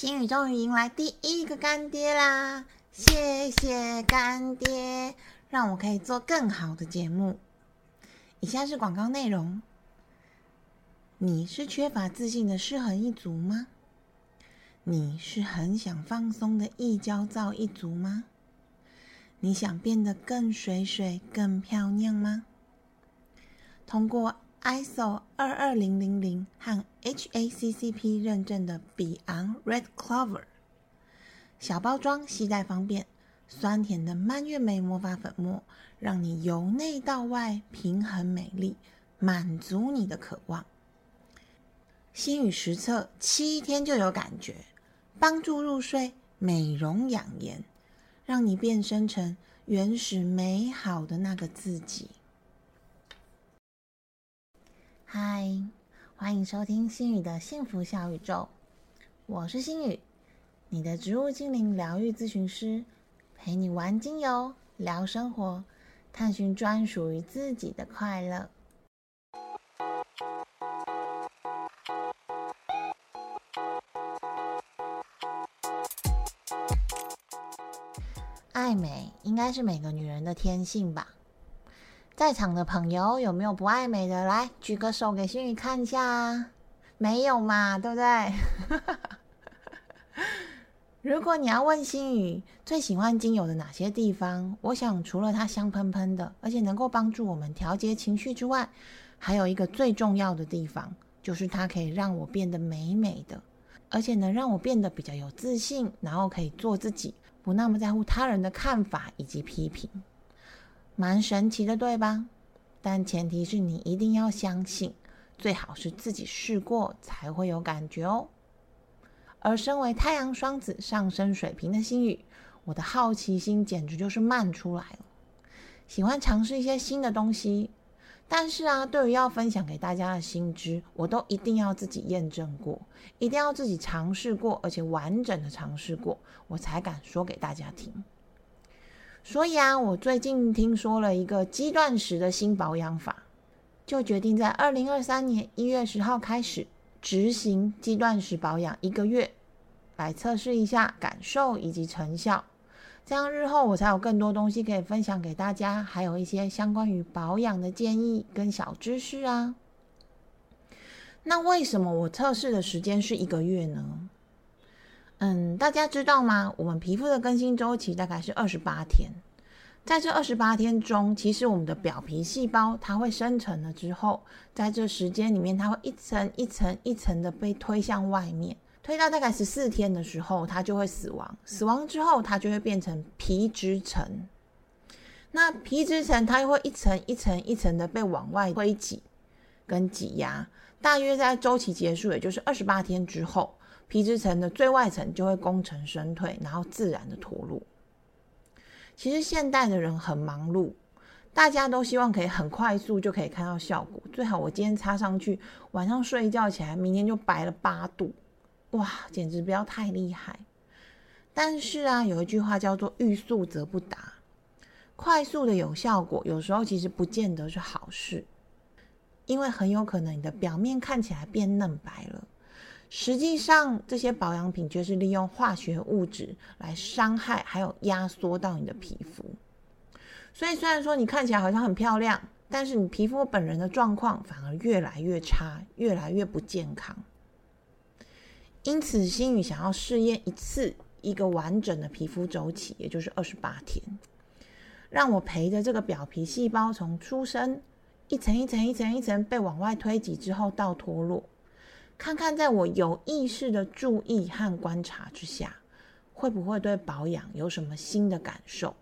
星宇终于迎来第一个干爹啦！谢谢干爹，让我可以做更好的节目。以下是广告内容：你是缺乏自信的失衡一族吗？你是很想放松的易焦躁一族吗？你想变得更水水、更漂亮吗？通过 ISO 二二零零零和 HACCP 认证的比昂 Red Clover 小包装，携带方便，酸甜的蔓越莓魔法粉末，让你由内到外平衡美丽，满足你的渴望。心语实测七天就有感觉，帮助入睡，美容养颜，让你变身成原始美好的那个自己。嗨，欢迎收听心宇的幸福小宇宙，我是心宇，你的植物精灵疗愈咨询师，陪你玩精油，聊生活，探寻专属于自己的快乐。爱美应该是每个女人的天性吧。在场的朋友有没有不爱美的？来举个手给心宇看一下。没有嘛，对不对？如果你要问心宇最喜欢精油的哪些地方，我想除了它香喷喷的，而且能够帮助我们调节情绪之外，还有一个最重要的地方，就是它可以让我变得美美的，而且能让我变得比较有自信，然后可以做自己，不那么在乎他人的看法以及批评。蛮神奇的，对吧？但前提是你一定要相信，最好是自己试过才会有感觉哦。而身为太阳双子上升水平的心语，我的好奇心简直就是漫出来了，喜欢尝试一些新的东西。但是啊，对于要分享给大家的新知，我都一定要自己验证过，一定要自己尝试过，而且完整的尝试过，我才敢说给大家听。所以啊，我最近听说了一个肌断食的新保养法，就决定在二零二三年一月十号开始执行肌断食保养一个月，来测试一下感受以及成效。这样日后我才有更多东西可以分享给大家，还有一些相关于保养的建议跟小知识啊。那为什么我测试的时间是一个月呢？嗯，大家知道吗？我们皮肤的更新周期大概是二十八天，在这二十八天中，其实我们的表皮细胞它会生成了之后，在这时间里面，它会一层一层一层的被推向外面，推到大概十四天的时候，它就会死亡。死亡之后，它就会变成皮脂层。那皮脂层它又会一层一层一层的被往外推挤跟挤压，大约在周期结束，也就是二十八天之后。皮脂层的最外层就会功成身退，然后自然的脱落。其实现代的人很忙碌，大家都希望可以很快速就可以看到效果，最好我今天擦上去，晚上睡一觉起来，明天就白了八度，哇，简直不要太厉害。但是啊，有一句话叫做“欲速则不达”，快速的有效果，有时候其实不见得是好事，因为很有可能你的表面看起来变嫩白了。实际上，这些保养品就是利用化学物质来伤害，还有压缩到你的皮肤。所以，虽然说你看起来好像很漂亮，但是你皮肤本人的状况反而越来越差，越来越不健康。因此，心宇想要试验一次一个完整的皮肤周期，也就是二十八天，让我陪着这个表皮细胞从出生一层一层一层一层被往外推挤之后到脱落。看看，在我有意识的注意和观察之下，会不会对保养有什么新的感受？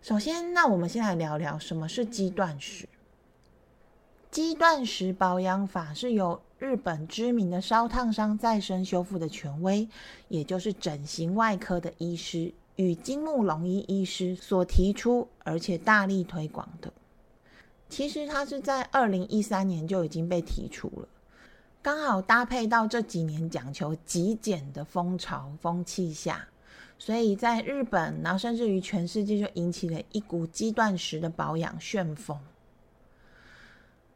首先，那我们先来聊聊什么是肌断食。肌断食保养法是由日本知名的烧烫伤再生修复的权威，也就是整形外科的医师与金木龙一医师所提出，而且大力推广的。其实它是在二零一三年就已经被提出了，刚好搭配到这几年讲求极简的风潮风气下，所以在日本，然后甚至于全世界就引起了一股肌断食的保养旋风。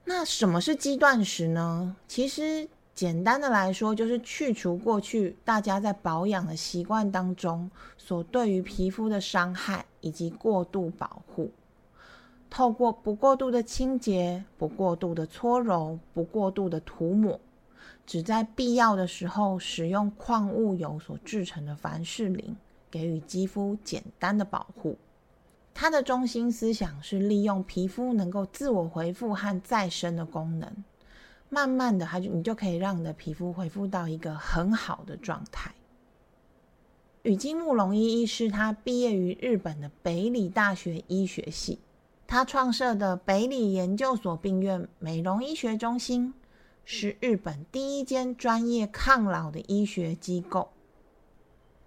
那什么是肌断食呢？其实简单的来说，就是去除过去大家在保养的习惯当中所对于皮肤的伤害以及过度保护。透过不过度的清洁、不过度的搓揉、不过度的涂抹，只在必要的时候使用矿物油所制成的凡士林，给予肌肤简单的保护。它的中心思想是利用皮肤能够自我恢复和再生的功能，慢慢的，它就你就可以让你的皮肤恢复到一个很好的状态。宇金木龙一医师，他毕业于日本的北里大学医学系。他创设的北里研究所病院美容医学中心，是日本第一间专业抗老的医学机构。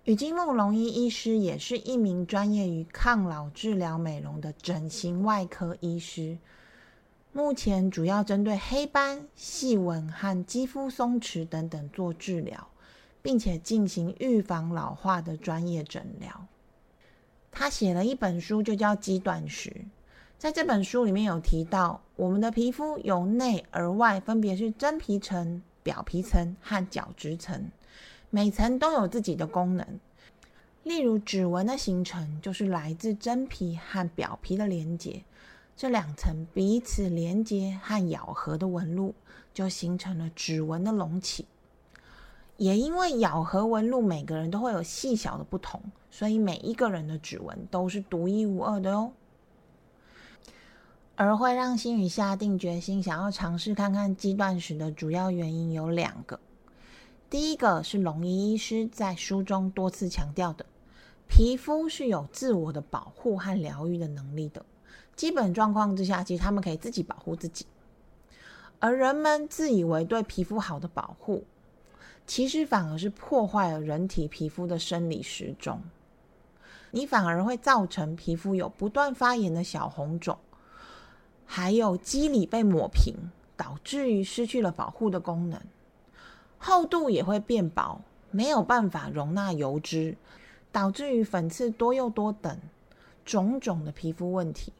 宇金木龙一医师也是一名专业于抗老治疗美容的整形外科医师，目前主要针对黑斑、细纹和肌肤松弛等等做治疗，并且进行预防老化的专业诊疗。他写了一本书，就叫《肌断食》。在这本书里面有提到，我们的皮肤由内而外分别是真皮层、表皮层和角质层，每层都有自己的功能。例如，指纹的形成就是来自真皮和表皮的连接，这两层彼此连接和咬合的纹路就形成了指纹的隆起。也因为咬合纹路每个人都会有细小的不同，所以每一个人的指纹都是独一无二的哦。而会让心宇下定决心想要尝试看看肌断食的主要原因有两个。第一个是龙医医师在书中多次强调的，皮肤是有自我的保护和疗愈的能力的。基本状况之下，其实他们可以自己保护自己。而人们自以为对皮肤好的保护，其实反而是破坏了人体皮肤的生理时钟。你反而会造成皮肤有不断发炎的小红肿。还有肌理被抹平，导致于失去了保护的功能，厚度也会变薄，没有办法容纳油脂，导致于粉刺多又多等种种的皮肤问题。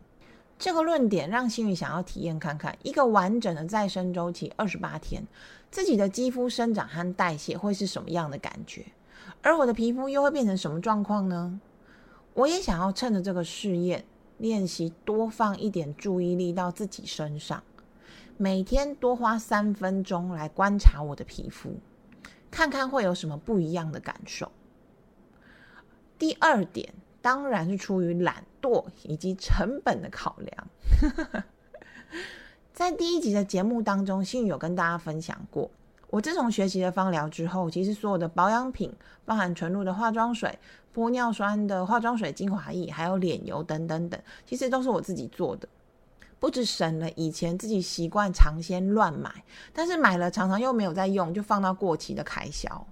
这个论点让心宇想要体验看看，一个完整的再生周期二十八天，自己的肌肤生长和代谢会是什么样的感觉，而我的皮肤又会变成什么状况呢？我也想要趁着这个试验。练习多放一点注意力到自己身上，每天多花三分钟来观察我的皮肤，看看会有什么不一样的感受。第二点，当然是出于懒惰以及成本的考量。在第一集的节目当中，信宇有跟大家分享过。我自从学习了芳疗之后，其实所有的保养品，包含纯露的化妆水、玻尿酸的化妆水、精华液，还有脸油等等等，其实都是我自己做的。不止省了以前自己习惯尝鲜乱买，但是买了常常又没有在用，就放到过期的开销。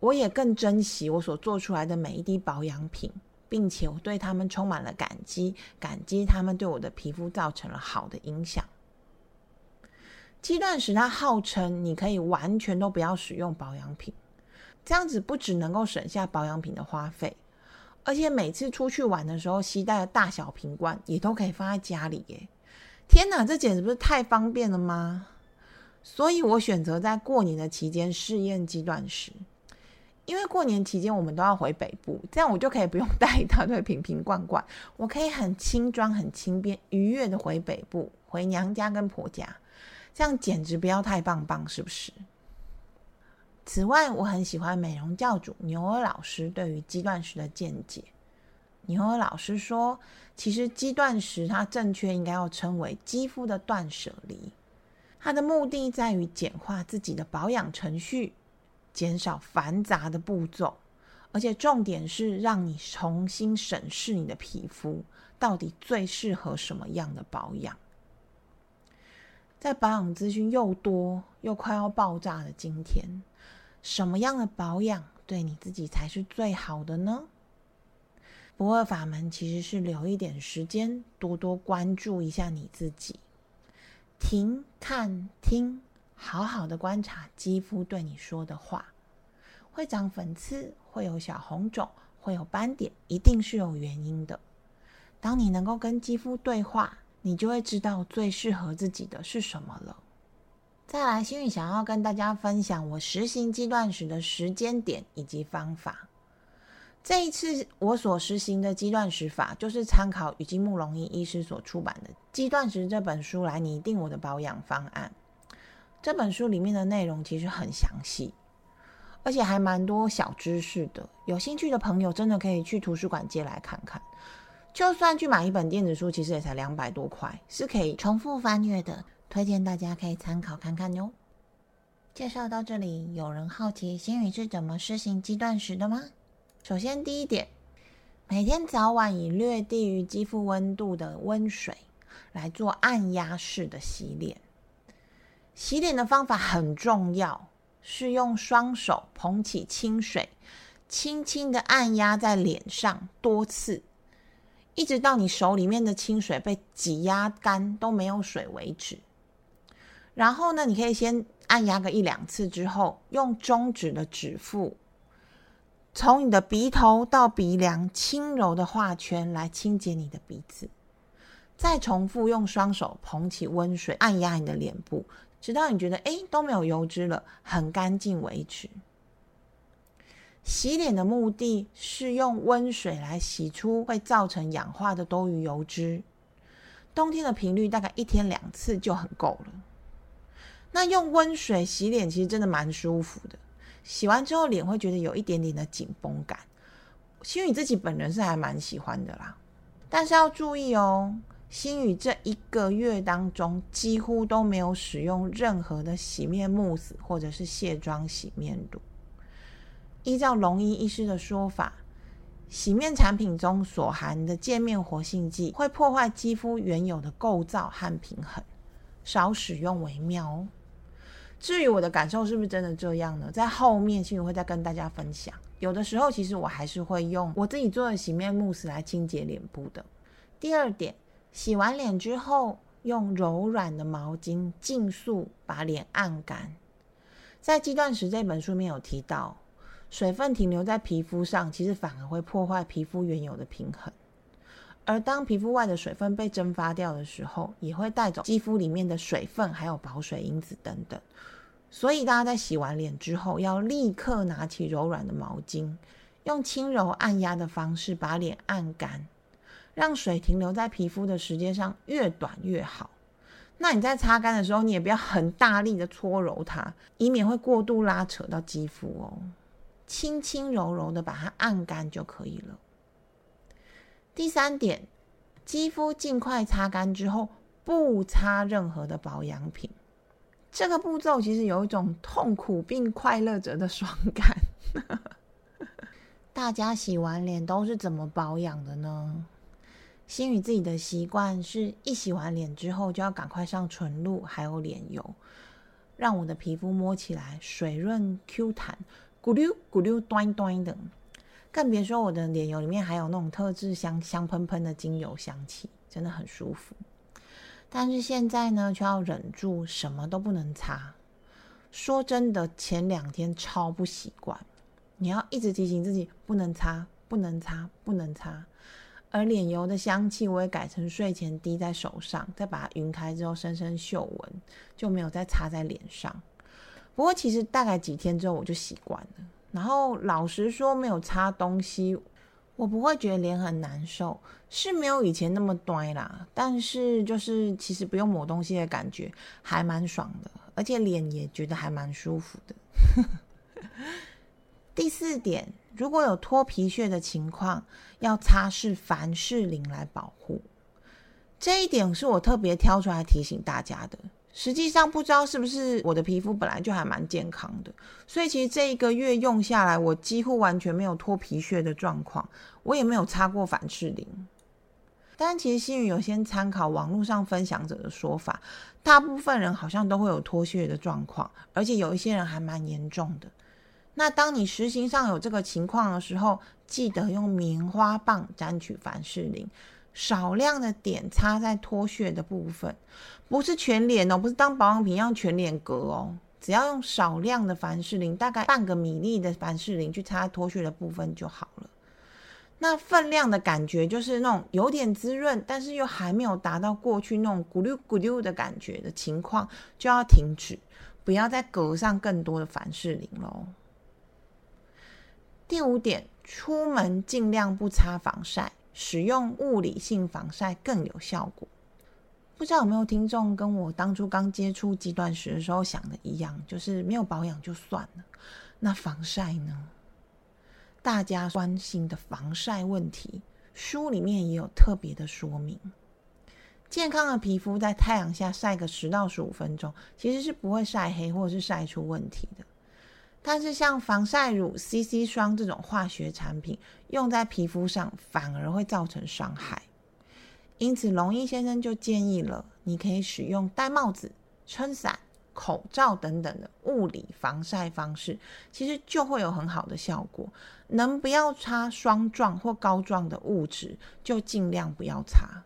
我也更珍惜我所做出来的每一滴保养品，并且我对他们充满了感激，感激他们对我的皮肤造成了好的影响。肌断食它号称你可以完全都不要使用保养品，这样子不只能够省下保养品的花费，而且每次出去玩的时候，携带的大小瓶罐也都可以放在家里耶！天哪，这简直不是太方便了吗？所以我选择在过年的期间试验肌断食，因为过年期间我们都要回北部，这样我就可以不用带一大堆瓶瓶罐罐，我可以很轻装、很轻便、愉悦的回北部，回娘家跟婆家。这样简直不要太棒棒，是不是？此外，我很喜欢美容教主牛尔老师对于肌断食的见解。牛尔老师说，其实肌断食它正确应该要称为肌肤的断舍离。它的目的在于简化自己的保养程序，减少繁杂的步骤，而且重点是让你重新审视你的皮肤到底最适合什么样的保养。在保养资讯又多又快要爆炸的今天，什么样的保养对你自己才是最好的呢？不二法门其实是留一点时间，多多关注一下你自己，停、看、听，好好的观察肌肤对你说的话。会长粉刺，会有小红肿，会有斑点，一定是有原因的。当你能够跟肌肤对话。你就会知道最适合自己的是什么了。再来，心宇想要跟大家分享我实行肌断食的时间点以及方法。这一次我所实行的肌断食法，就是参考雨金慕容医医师所出版的《肌断食》这本书来拟定我的保养方案。这本书里面的内容其实很详细，而且还蛮多小知识的。有兴趣的朋友真的可以去图书馆借来看看。就算去买一本电子书，其实也才两百多块，是可以重复翻阅的。推荐大家可以参考看看哟。介绍到这里，有人好奇星宇是怎么实行肌断食的吗？首先，第一点，每天早晚以略低于肌肤温度的温水来做按压式的洗脸。洗脸的方法很重要，是用双手捧起清水，轻轻的按压在脸上多次，一直到你手里面的清水被挤压干都没有水为止。然后呢，你可以先按压个一两次之后，用中指的指腹。从你的鼻头到鼻梁，轻柔的画圈来清洁你的鼻子，再重复用双手捧起温水按压你的脸部，直到你觉得哎都没有油脂了，很干净为止。洗脸的目的是用温水来洗出会造成氧化的多余油脂。冬天的频率大概一天两次就很够了。那用温水洗脸其实真的蛮舒服的。洗完之后脸会觉得有一点点的紧绷感，心宇自己本人是还蛮喜欢的啦。但是要注意哦，心宇这一个月当中几乎都没有使用任何的洗面慕斯或者是卸妆洗面乳。依照龙医医师的说法，洗面产品中所含的界面活性剂会破坏肌肤原有的构造和平衡，少使用为妙哦。至于我的感受是不是真的这样呢？在后面新闻会再跟大家分享。有的时候其实我还是会用我自己做的洗面慕斯来清洁脸部的。第二点，洗完脸之后用柔软的毛巾尽速把脸按干。在《肌断食》这本书里面有提到，水分停留在皮肤上，其实反而会破坏皮肤原有的平衡。而当皮肤外的水分被蒸发掉的时候，也会带走肌肤里面的水分，还有保水因子等等。所以大家在洗完脸之后，要立刻拿起柔软的毛巾，用轻柔按压的方式把脸按干，让水停留在皮肤的时间上越短越好。那你在擦干的时候，你也不要很大力的搓揉它，以免会过度拉扯到肌肤哦。轻轻柔柔的把它按干就可以了。第三点，肌肤尽快擦干之后，不擦任何的保养品。这个步骤其实有一种痛苦并快乐着的爽感。大家洗完脸都是怎么保养的呢？心宇自己的习惯是一洗完脸之后就要赶快上唇露还有脸油，让我的皮肤摸起来水润 Q 弹，咕溜咕溜端端的。更别说我的脸油里面还有那种特制香香喷喷的精油香气，真的很舒服。但是现在呢，却要忍住什么都不能擦。说真的，前两天超不习惯，你要一直提醒自己不能擦，不能擦，不能擦。而脸油的香气，我也改成睡前滴在手上，再把它匀开之后，深深嗅闻，就没有再擦在脸上。不过其实大概几天之后，我就习惯了。然后老实说，没有擦东西，我不会觉得脸很难受，是没有以前那么端啦。但是就是其实不用抹东西的感觉还蛮爽的，而且脸也觉得还蛮舒服的。第四点，如果有脱皮屑的情况，要擦拭凡士林来保护。这一点是我特别挑出来提醒大家的。实际上不知道是不是我的皮肤本来就还蛮健康的，所以其实这一个月用下来，我几乎完全没有脱皮屑的状况，我也没有擦过凡士林。但其实新宇有先参考网络上分享者的说法，大部分人好像都会有脱屑的状况，而且有一些人还蛮严重的。那当你实行上有这个情况的时候，记得用棉花棒沾取凡士林。少量的点擦在脱屑的部分，不是全脸哦，不是当保养品一样全脸隔哦，只要用少量的凡士林，大概半个米粒的凡士林去擦脱屑的部分就好了。那分量的感觉就是那种有点滋润，但是又还没有达到过去那种咕噜咕噜的感觉的情况，就要停止，不要再隔上更多的凡士林喽。第五点，出门尽量不擦防晒，使用物理性防晒更有效果。不知道有没有听众跟我当初刚接触肌断食的时候想的一样，就是没有保养就算了。那防晒呢？大家关心的防晒问题，书里面也有特别的说明。健康的皮肤在太阳下晒个十到十五分钟，其实是不会晒黑或者是晒出问题的。但是像防晒乳、CC 霜这种化学产品，用在皮肤上反而会造成伤害。因此，龙医先生就建议了，你可以使用戴帽子、撑伞、口罩等等的物理防晒方式，其实就会有很好的效果。能不要擦霜状或膏状的物质，就尽量不要擦。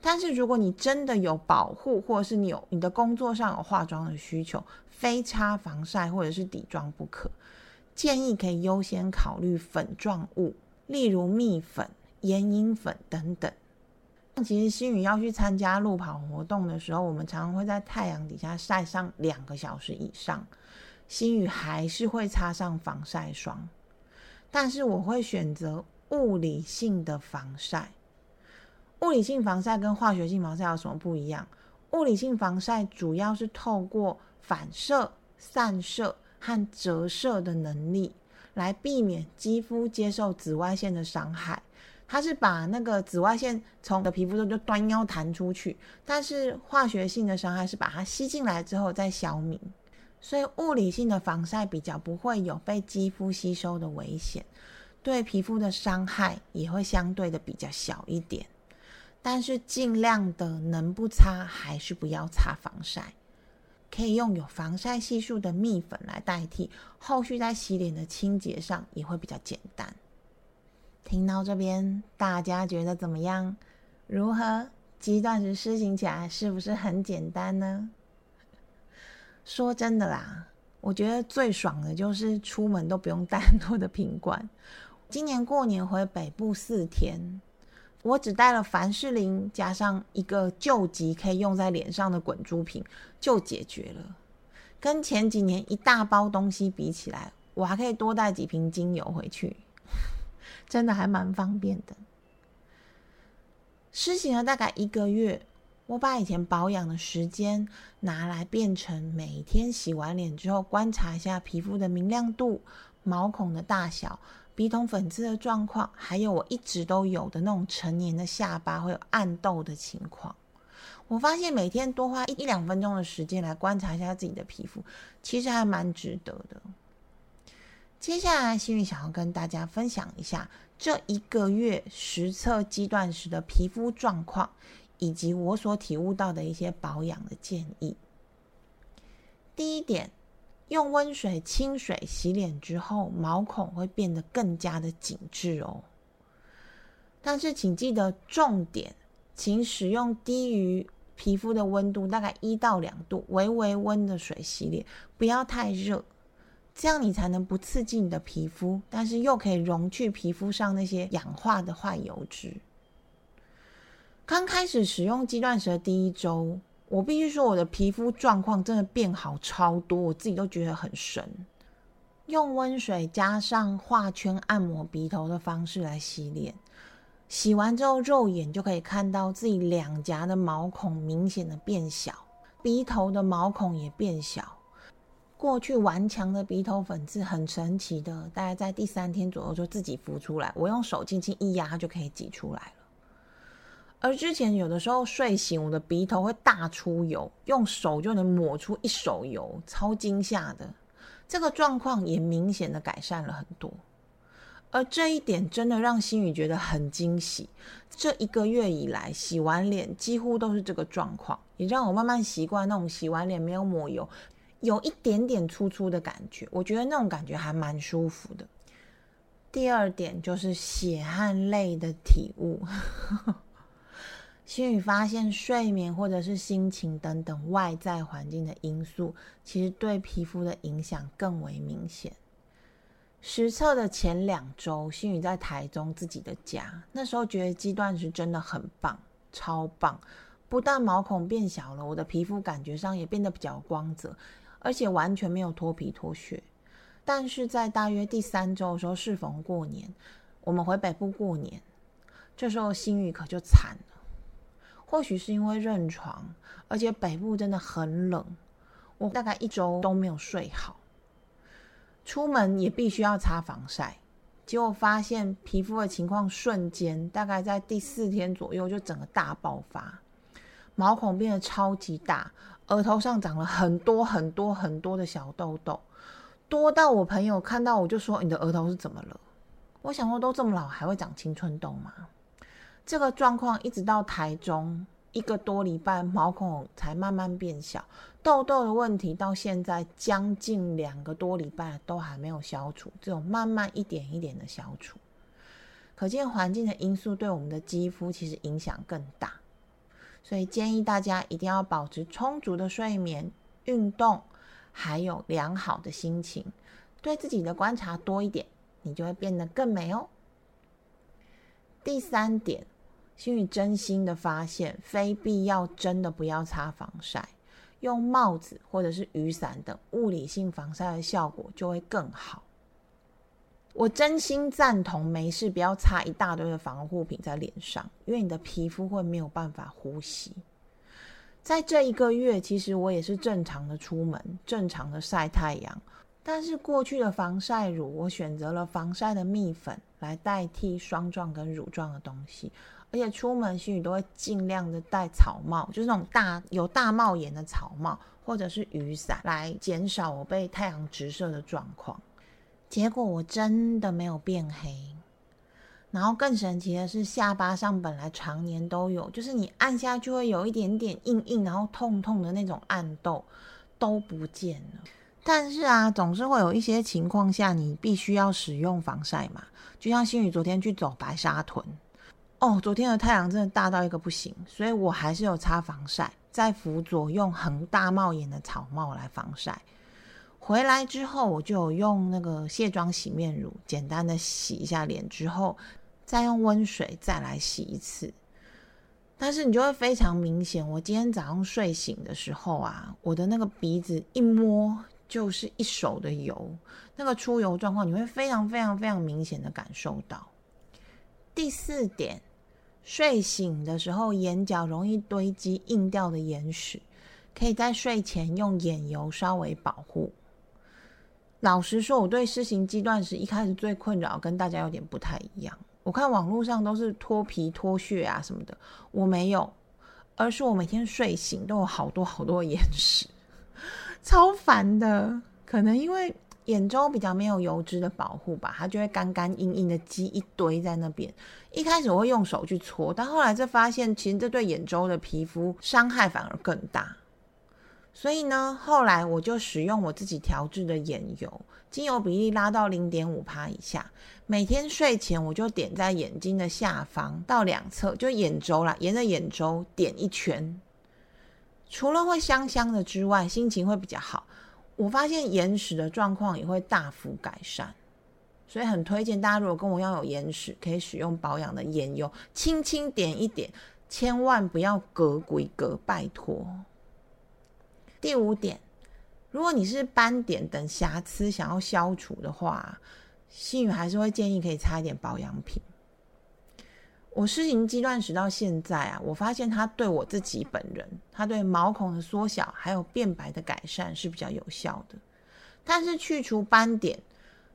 但是，如果你真的有保护，或者是你有你的工作上有化妆的需求，非擦防晒或者是底妆不可，建议可以优先考虑粉状物，例如蜜粉、眼影粉等等。其实新宇要去参加路跑活动的时候，我们常常会在太阳底下晒上两个小时以上。新宇还是会擦上防晒霜，但是我会选择物理性的防晒。物理性防晒跟化学性防晒有什么不一样？物理性防晒主要是透过反射、散射和折射的能力，来避免肌肤接受紫外线的伤害。它是把那个紫外线从的皮肤中就端腰弹出去，但是化学性的伤害是把它吸进来之后再消弭，所以物理性的防晒比较不会有被肌肤吸收的危险，对皮肤的伤害也会相对的比较小一点。但是尽量的能不擦还是不要擦防晒，可以用有防晒系数的蜜粉来代替，后续在洗脸的清洁上也会比较简单。听到这边，大家觉得怎么样？如何？极断食施行起来是不是很简单呢？说真的啦，我觉得最爽的就是出门都不用带很多的瓶罐。今年过年回北部四天，我只带了凡士林加上一个救急可以用在脸上的滚珠瓶就解决了。跟前几年一大包东西比起来，我还可以多带几瓶精油回去。真的还蛮方便的。施行了大概一个月，我把以前保养的时间拿来变成每天洗完脸之后观察一下皮肤的明亮度、毛孔的大小、鼻筒粉刺的状况，还有我一直都有的那种成年的下巴会有暗痘的情况。我发现每天多花一一两分钟的时间来观察一下自己的皮肤，其实还蛮值得的。接下来，心宇想要跟大家分享一下这一个月实测肌断食的皮肤状况，以及我所体悟到的一些保养的建议。第一点，用温水、清水洗脸之后，毛孔会变得更加的紧致哦。但是，请记得重点，请使用低于皮肤的温度，大概一到两度，微微温的水洗脸，不要太热。这样你才能不刺激你的皮肤，但是又可以溶去皮肤上那些氧化的坏油脂。刚开始使用肌断食的第一周，我必须说我的皮肤状况真的变好超多，我自己都觉得很神。用温水加上画圈按摩鼻头的方式来洗脸，洗完之后肉眼就可以看到自己两颊的毛孔明显的变小，鼻头的毛孔也变小。过去顽强的鼻头粉刺很神奇的，大概在第三天左右就自己浮出来，我用手轻轻一压就可以挤出来了。而之前有的时候睡醒，我的鼻头会大出油，用手就能抹出一手油，超惊吓的。这个状况也明显的改善了很多，而这一点真的让心宇觉得很惊喜。这一个月以来，洗完脸几乎都是这个状况，也让我慢慢习惯那种洗完脸没有抹油。有一点点粗粗的感觉，我觉得那种感觉还蛮舒服的。第二点就是血汗泪的体悟，心宇发现睡眠或者是心情等等外在环境的因素，其实对皮肤的影响更为明显。实测的前两周，新宇在台中自己的家，那时候觉得肌断食真的很棒，超棒。不但毛孔变小了，我的皮肤感觉上也变得比较光泽，而且完全没有脱皮脱屑。但是在大约第三周的时候，适逢过年，我们回北部过年，这时候新雨可就惨了。或许是因为认床，而且北部真的很冷，我大概一周都没有睡好。出门也必须要擦防晒，结果发现皮肤的情况瞬间，大概在第四天左右就整个大爆发，毛孔变得超级大，额头上长了很多很多很多的小痘痘，多到我朋友看到我就说：“你的额头是怎么了？”我想说，都这么老还会长青春痘吗？这个状况一直到台中。一个多礼拜，毛孔才慢慢变小，痘痘的问题到现在将近两个多礼拜都还没有消除，只有慢慢一点一点的消除，可见环境的因素对我们的肌肤其实影响更大，所以建议大家一定要保持充足的睡眠、运动，还有良好的心情，对自己的观察多一点，你就会变得更美哦。第三点。心宇真心的发现，非必要真的不要擦防晒，用帽子或者是雨伞等物理性防晒的效果就会更好。我真心赞同，没事不要擦一大堆的防护品在脸上，因为你的皮肤会没有办法呼吸。在这一个月，其实我也是正常的出门，正常的晒太阳，但是过去的防晒乳，我选择了防晒的蜜粉来代替霜状跟乳状的东西。而且出门心雨都会尽量的戴草帽，就是那种大有大帽檐的草帽，或者是雨伞，来减少我被太阳直射的状况。结果我真的没有变黑，然后更神奇的是，下巴上本来常年都有，就是你按下就会有一点点硬硬，然后痛痛的那种暗痘都不见了。但是啊，总是会有一些情况下，你必须要使用防晒嘛，就像新宇昨天去走白沙屯。哦，昨天的太阳真的大到一个不行，所以我还是有擦防晒，在辅佐用恒大帽檐的草帽来防晒。回来之后，我就用那个卸妆洗面乳，简单的洗一下脸之后，再用温水再来洗一次。但是你就会非常明显，我今天早上睡醒的时候啊，我的那个鼻子一摸就是一手的油，那个出油状况你会非常非常非常明显的感受到。第四点。睡醒的时候，眼角容易堆积硬掉的眼屎，可以在睡前用眼油稍微保护。老实说，我对施行肌断食一开始最困扰，跟大家有点不太一样。我看网络上都是脱皮脱屑啊什么的，我没有，而是我每天睡醒都有好多好多眼屎，超烦的。可能因为。眼周比较没有油脂的保护吧，它就会干干硬硬的积一堆在那边。一开始我会用手去搓，但后来就发现，其实这对眼周的皮肤伤害反而更大。所以呢，后来我就使用我自己调制的眼油，精油比例拉到零点五帕以下。每天睡前我就点在眼睛的下方到两侧，就眼周啦，沿着眼周点一圈。除了会香香的之外，心情会比较好。我发现眼屎的状况也会大幅改善，所以很推荐大家，如果跟我一样有眼屎，可以使用保养的眼油，轻轻点一点，千万不要隔鬼隔，拜托。第五点，如果你是斑点等瑕疵想要消除的话，心宇还是会建议可以擦一点保养品。我施行肌断食到现在啊，我发现它对我自己本人，它对毛孔的缩小还有变白的改善是比较有效的。但是去除斑点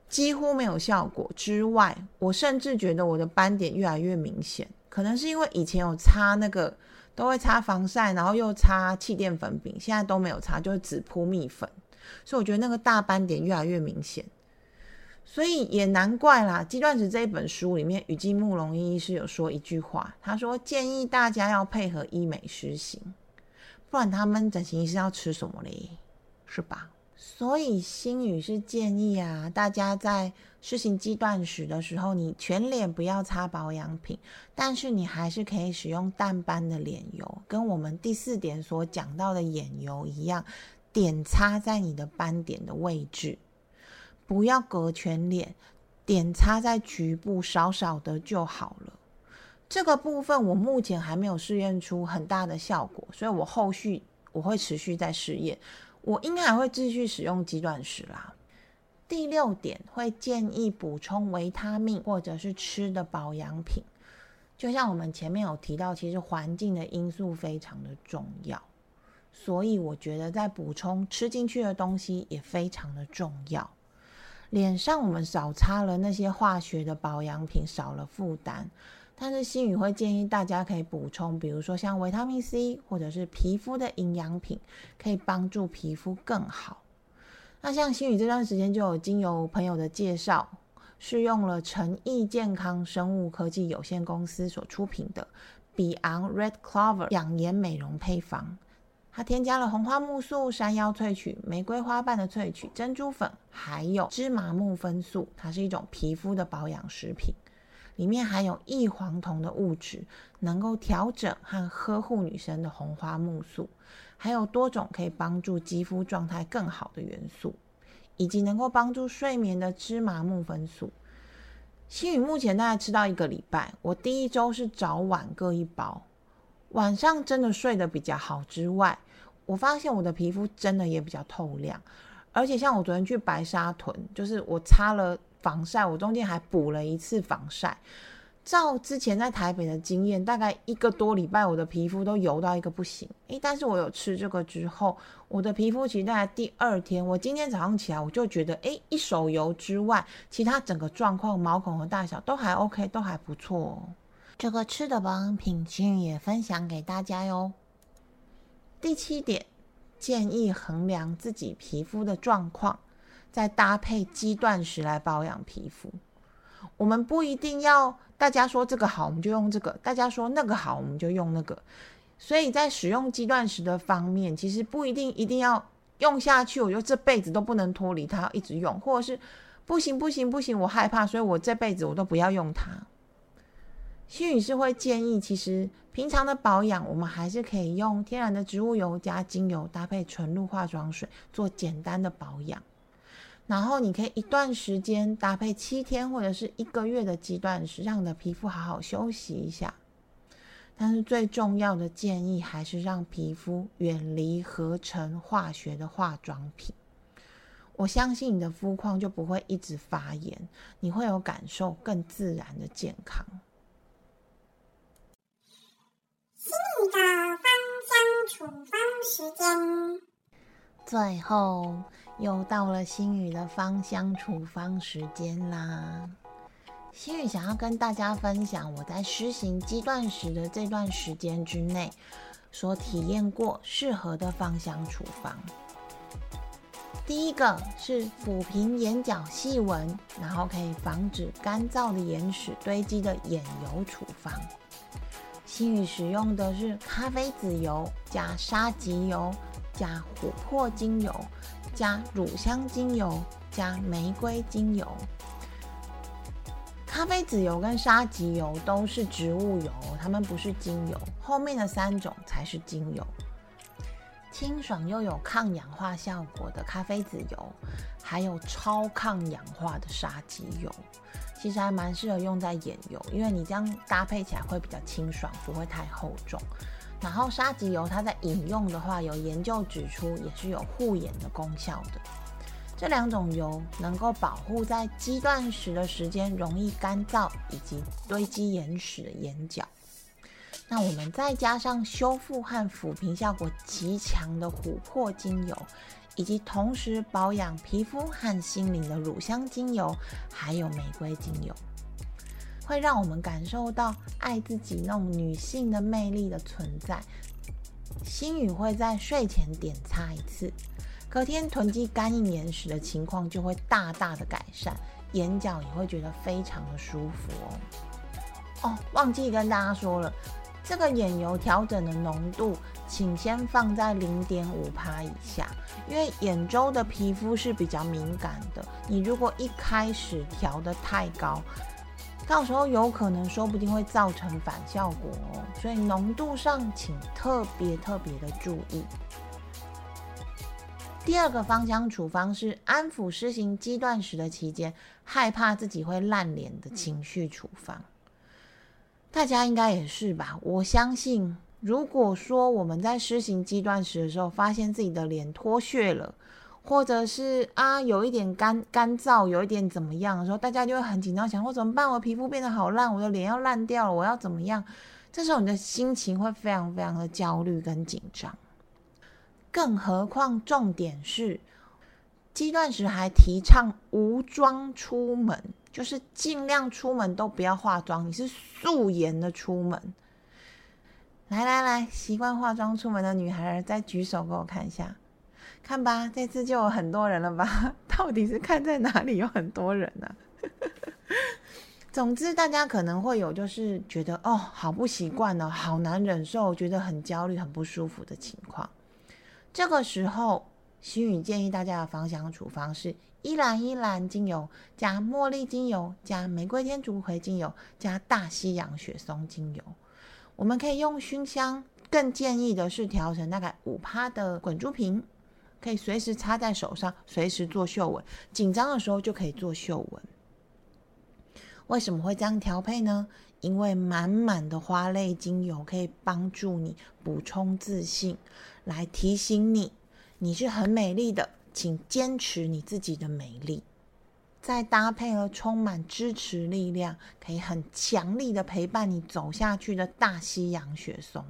几乎没有效果之外，我甚至觉得我的斑点越来越明显。可能是因为以前有擦那个都会擦防晒，然后又擦气垫粉饼，现在都没有擦，就是只铺蜜粉，所以我觉得那个大斑点越来越明显。所以也难怪啦，《肌断食》这一本书里面，雨季慕容医师有说一句话，他说建议大家要配合医美施行，不然他们整形医师要吃什么嘞？是吧？所以心语是建议啊，大家在施行肌断食的时候，你全脸不要擦保养品，但是你还是可以使用淡斑的脸油，跟我们第四点所讲到的眼油一样，点擦在你的斑点的位置。不要隔全脸，点擦在局部少少的就好了。这个部分我目前还没有试验出很大的效果，所以我后续我会持续在试验。我应该还会继续使用肌断食啦。第六点会建议补充维他命或者是吃的保养品，就像我们前面有提到，其实环境的因素非常的重要，所以我觉得在补充吃进去的东西也非常的重要。脸上我们少擦了那些化学的保养品，少了负担。但是心宇会建议大家可以补充，比如说像维他命 C 或者是皮肤的营养品，可以帮助皮肤更好。那像心宇这段时间就有经由朋友的介绍，是用了诚毅健康生物科技有限公司所出品的比昂 Red Clover 养颜美容配方。它添加了红花木素、山药萃取、玫瑰花瓣的萃取、珍珠粉，还有芝麻木酚素。它是一种皮肤的保养食品。里面含有异黄酮的物质，能够调整和呵护女生的红花木素，还有多种可以帮助肌肤状态更好的元素，以及能够帮助睡眠的芝麻木酚素。心宇目前大概吃到一个礼拜，我第一周是早晚各一包，晚上真的睡得比较好之外，我发现我的皮肤真的也比较透亮，而且像我昨天去白沙屯，就是我擦了。防晒，我中间还补了一次防晒。照之前在台北的经验，大概一个多礼拜，我的皮肤都油到一个不行。诶，但是我有吃这个之后，我的皮肤其实大概第二天，我今天早上起来，我就觉得，诶，一手油之外，其他整个状况，毛孔和大小都还 OK，都还不错哦。这个吃的保养品，今也分享给大家哟。第七点，建议衡量自己皮肤的状况。再搭配肌断食来保养皮肤，我们不一定要大家说这个好，我们就用这个；大家说那个好，我们就用那个。所以在使用肌断食的方面，其实不一定一定要用下去，我就这辈子都不能脱离它，一直用，或者是不行不行不行，我害怕，所以我这辈子我都不要用它。心宇是会建议，其实平常的保养，我们还是可以用天然的植物油加精油搭配纯露化妆水做简单的保养。然后你可以一段时间搭配七天或者是一个月的肌断食，让你的皮肤好好休息一下。但是最重要的建议还是让皮肤远离合成化学的化妆品。我相信你的肤况就不会一直发炎，你会有感受更自然的健康。心理的芳香处方时间，最后。又到了心宇的芳香处方时间啦！心宇想要跟大家分享我在施行肌断食的这段时间之内所体验过适合的芳香处方。第一个是抚平眼角细纹，然后可以防止干燥的眼屎堆积的眼油处方。心宇使用的是咖啡籽油加沙棘油加琥珀精油。加乳香精油，加玫瑰精油，咖啡籽油跟沙棘油都是植物油，它们不是精油。后面的三种才是精油，清爽又有抗氧化效果的咖啡籽油，还有超抗氧化的沙棘油，其实还蛮适合用在眼油，因为你这样搭配起来会比较清爽，不会太厚重。然后沙棘油，它在饮用的话，有研究指出也是有护眼的功效的。这两种油能够保护在肌断食的时间容易干燥以及堆积眼屎的眼角。那我们再加上修复和抚平效果极强的琥珀精油，以及同时保养皮肤和心灵的乳香精油，还有玫瑰精油。会让我们感受到爱自己那种女性的魅力的存在。心雨会在睡前点擦一次，隔天囤积干硬眼屎的情况就会大大的改善，眼角也会觉得非常的舒服哦。哦，忘记跟大家说了，这个眼油调整的浓度，请先放在零点五帕以下，因为眼周的皮肤是比较敏感的，你如果一开始调的太高。到时候有可能，说不定会造成反效果哦，所以浓度上请特别特别的注意。第二个芳香处方是安抚施行肌断食的期间害怕自己会烂脸的情绪处方。大家应该也是吧？我相信，如果说我们在施行肌断食的时候，发现自己的脸脱屑了，或者是啊有一点干干燥，有一点怎么样的时候，大家就会很紧张，想我怎么办？我皮肤变得好烂，我的脸要烂掉了，我要怎么样？这时候你的心情会非常非常的焦虑跟紧张。更何况，重点是，肌断食还提倡无妆出门，就是尽量出门都不要化妆，你是素颜的出门。来来来，习惯化妆出门的女孩再举手给我看一下，看吧，这次就有很多人了吧？到底是看在哪里有很多人呢？总之，大家可能会有就是觉得哦，好不习惯哦，好难忍受，觉得很焦虑、很不舒服的情况。这个时候，心宇建议大家的芳香处方是依兰依兰精油加茉莉精油加玫瑰天竺葵精油加大西洋雪松精油。我们可以用熏香，更建议的是调成大概五趴的滚珠瓶，可以随时插在手上，随时做嗅闻。紧张的时候就可以做嗅闻。为什么会这样调配呢？因为满满的花类精油可以帮助你补充自信，来提醒你你是很美丽的，请坚持你自己的美丽。再搭配了充满支持力量，可以很强力的陪伴你走下去的大西洋雪松，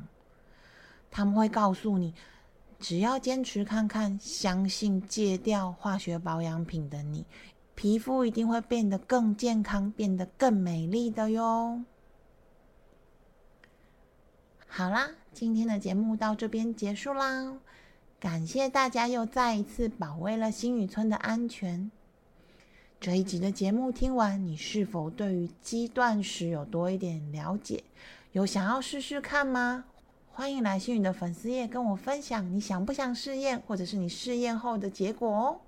他们会告诉你，只要坚持看看，相信戒掉化学保养品的你，皮肤一定会变得更健康，变得更美丽的哟。好啦，今天的节目到这边结束啦。感谢大家又再一次保卫了新宇村的安全。这一集的节目听完，你是否对于鸡断食有多一点了解？有想要试试看吗？欢迎来新宇的粉丝页跟我分享，你想不想试验，或者是你试验后的结果哦。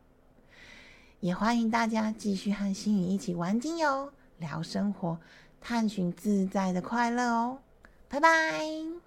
也欢迎大家继续和新宇一起玩精油、聊生活、探寻自在的快乐哦。拜拜。